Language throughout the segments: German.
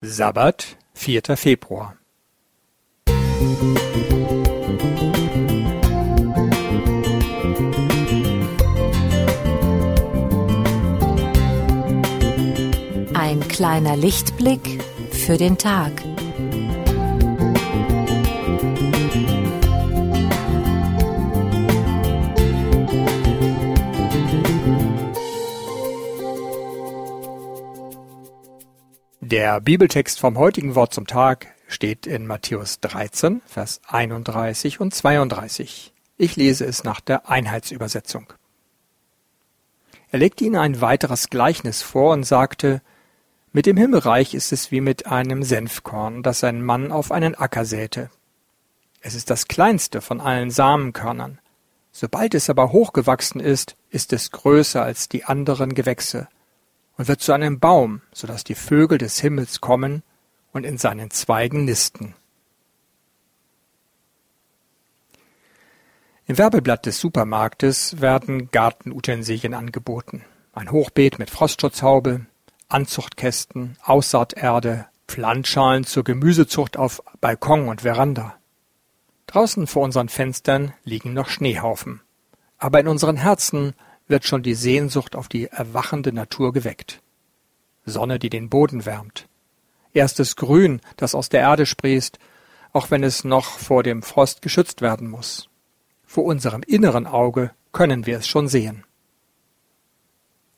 Sabbat, vierter Februar. Ein kleiner Lichtblick für den Tag. Der Bibeltext vom heutigen Wort zum Tag steht in Matthäus 13, Vers 31 und 32. Ich lese es nach der Einheitsübersetzung. Er legte ihnen ein weiteres Gleichnis vor und sagte, mit dem Himmelreich ist es wie mit einem Senfkorn, das ein Mann auf einen Acker säte. Es ist das kleinste von allen Samenkörnern. Sobald es aber hochgewachsen ist, ist es größer als die anderen Gewächse und wird zu einem Baum, so dass die Vögel des Himmels kommen und in seinen Zweigen nisten. Im Werbeblatt des Supermarktes werden Gartenutensilien angeboten. Ein Hochbeet mit Frostschutzhaube, Anzuchtkästen, Aussaaterde, Pflanzschalen zur Gemüsezucht auf Balkon und Veranda. Draußen vor unseren Fenstern liegen noch Schneehaufen. Aber in unseren Herzen wird schon die Sehnsucht auf die erwachende Natur geweckt. Sonne, die den Boden wärmt. Erstes Grün, das aus der Erde sprießt, auch wenn es noch vor dem Frost geschützt werden muss. Vor unserem inneren Auge können wir es schon sehen.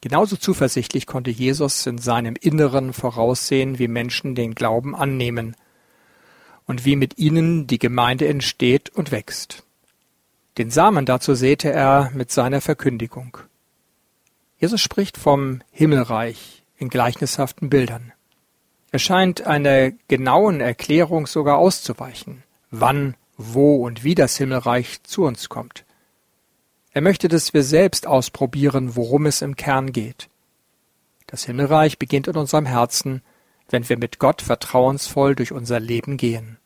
Genauso zuversichtlich konnte Jesus in seinem Inneren voraussehen, wie Menschen den Glauben annehmen und wie mit ihnen die Gemeinde entsteht und wächst. Den Samen dazu säte er mit seiner Verkündigung. Jesus spricht vom Himmelreich in gleichnishaften Bildern. Er scheint einer genauen Erklärung sogar auszuweichen, wann, wo und wie das Himmelreich zu uns kommt. Er möchte, dass wir selbst ausprobieren, worum es im Kern geht. Das Himmelreich beginnt in unserem Herzen, wenn wir mit Gott vertrauensvoll durch unser Leben gehen.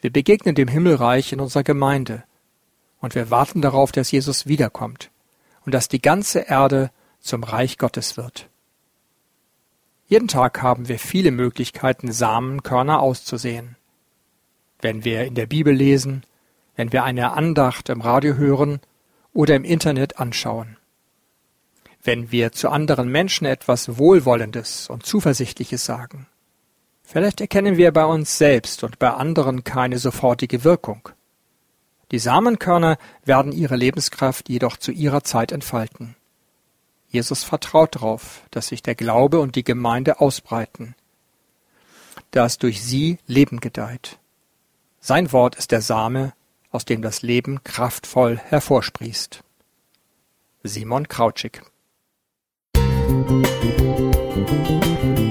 Wir begegnen dem Himmelreich in unserer Gemeinde, und wir warten darauf, dass Jesus wiederkommt und dass die ganze Erde zum Reich Gottes wird. Jeden Tag haben wir viele Möglichkeiten, Samenkörner auszusehen. Wenn wir in der Bibel lesen, wenn wir eine Andacht im Radio hören oder im Internet anschauen. Wenn wir zu anderen Menschen etwas Wohlwollendes und Zuversichtliches sagen. Vielleicht erkennen wir bei uns selbst und bei anderen keine sofortige Wirkung. Die Samenkörner werden ihre Lebenskraft jedoch zu ihrer Zeit entfalten. Jesus vertraut darauf, dass sich der Glaube und die Gemeinde ausbreiten, dass durch sie Leben gedeiht. Sein Wort ist der Same, aus dem das Leben kraftvoll hervorsprießt. Simon Krautschik Musik